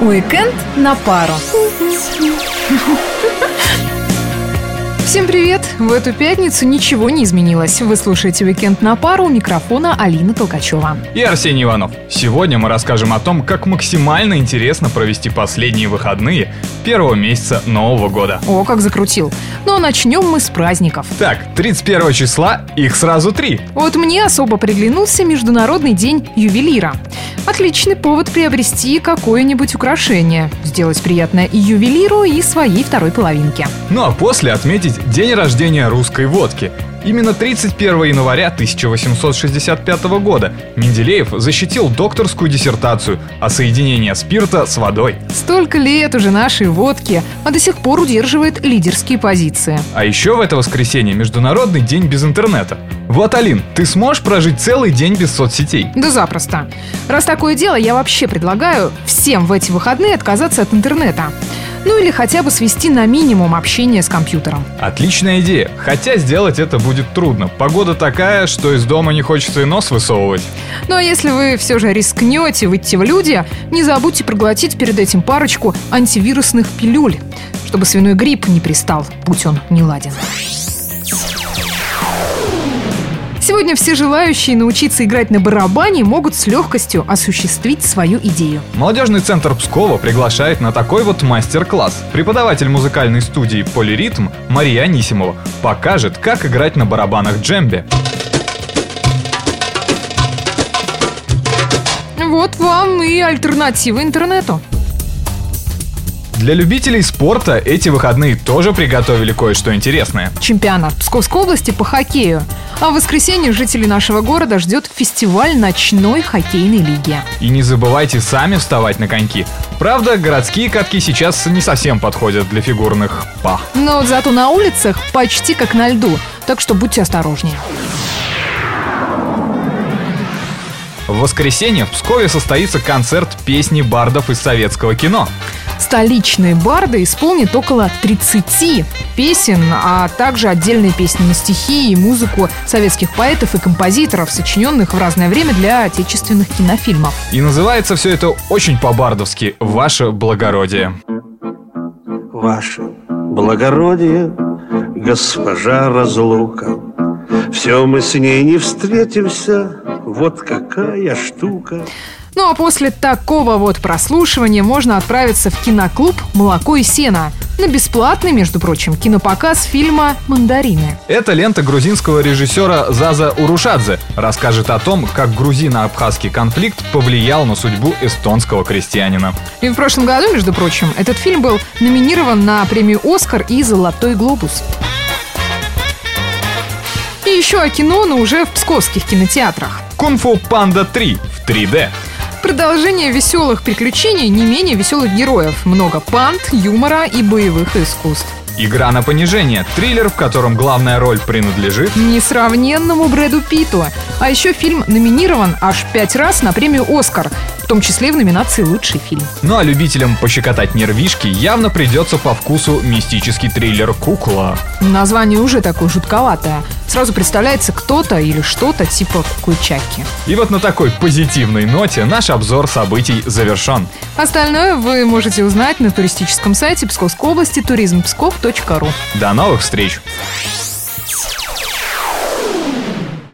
Уикенд на пару. Всем привет! В эту пятницу ничего не изменилось. Вы слушаете «Уикенд на пару» у микрофона Алина Толкачева. И Арсений Иванов. Сегодня мы расскажем о том, как максимально интересно провести последние выходные первого месяца Нового года. О, как закрутил. Ну а начнем мы с праздников. Так, 31 числа их сразу три. Вот мне особо приглянулся Международный день ювелира. Отличный повод приобрести какое-нибудь украшение, сделать приятное и ювелиру, и своей второй половинке. Ну а после отметить день рождения русской водки. Именно 31 января 1865 года Менделеев защитил докторскую диссертацию о соединении спирта с водой. Столько лет уже нашей водки, а до сих пор удерживает лидерские позиции. А еще в это воскресенье Международный день без интернета. Вот, Алин, ты сможешь прожить целый день без соцсетей? Да запросто. Раз такое дело, я вообще предлагаю всем в эти выходные отказаться от интернета. Ну или хотя бы свести на минимум общение с компьютером. Отличная идея, хотя сделать это будет трудно. Погода такая, что из дома не хочется и нос высовывать. Ну а если вы все же рискнете выйти в люди, не забудьте проглотить перед этим парочку антивирусных пилюль, чтобы свиной грипп не пристал, будь он не ладен. Сегодня все желающие научиться играть на барабане могут с легкостью осуществить свою идею. Молодежный центр Пскова приглашает на такой вот мастер-класс. Преподаватель музыкальной студии «Полиритм» Мария Анисимова покажет, как играть на барабанах джембе. Вот вам и альтернатива интернету. Для любителей спорта эти выходные тоже приготовили кое-что интересное. Чемпионат Псковской области по хоккею. А в воскресенье жителей нашего города ждет фестиваль ночной хоккейной лиги. И не забывайте сами вставать на коньки. Правда, городские катки сейчас не совсем подходят для фигурных па. Но зато на улицах почти как на льду, так что будьте осторожнее. В воскресенье в Пскове состоится концерт песни бардов из советского кино. Столичные барды исполнят около 30 песен, а также отдельные песни на стихи и музыку советских поэтов и композиторов, сочиненных в разное время для отечественных кинофильмов. И называется все это очень по-бардовски «Ваше благородие». Ваше благородие, госпожа разлука, Все мы с ней не встретимся, вот какая штука. Ну а после такого вот прослушивания можно отправиться в киноклуб «Молоко и сено» на бесплатный, между прочим, кинопоказ фильма «Мандарины». Эта лента грузинского режиссера Заза Урушадзе расскажет о том, как грузино-абхазский конфликт повлиял на судьбу эстонского крестьянина. И в прошлом году, между прочим, этот фильм был номинирован на премию «Оскар» и «Золотой глобус». И еще о кино, но уже в псковских кинотеатрах. «Кунг-фу Панда 3» в 3D. Продолжение веселых приключений не менее веселых героев. Много пант, юмора и боевых искусств. Игра на понижение. Триллер, в котором главная роль принадлежит Несравненному Брэду Питу. А еще фильм номинирован аж пять раз на премию «Оскар», том числе в номинации «Лучший фильм». Ну а любителям пощекотать нервишки явно придется по вкусу мистический триллер «Кукла». Название уже такое жутковатое. Сразу представляется кто-то или что-то типа кукуйчаки. И вот на такой позитивной ноте наш обзор событий завершен. Остальное вы можете узнать на туристическом сайте Псковской области туризмпсков.ру. До новых встреч!